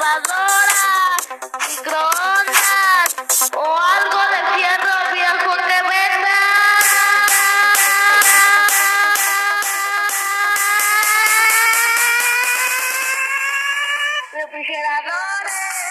lavadora, microondas o algo de fierro viejo que venda. Refrigeradores.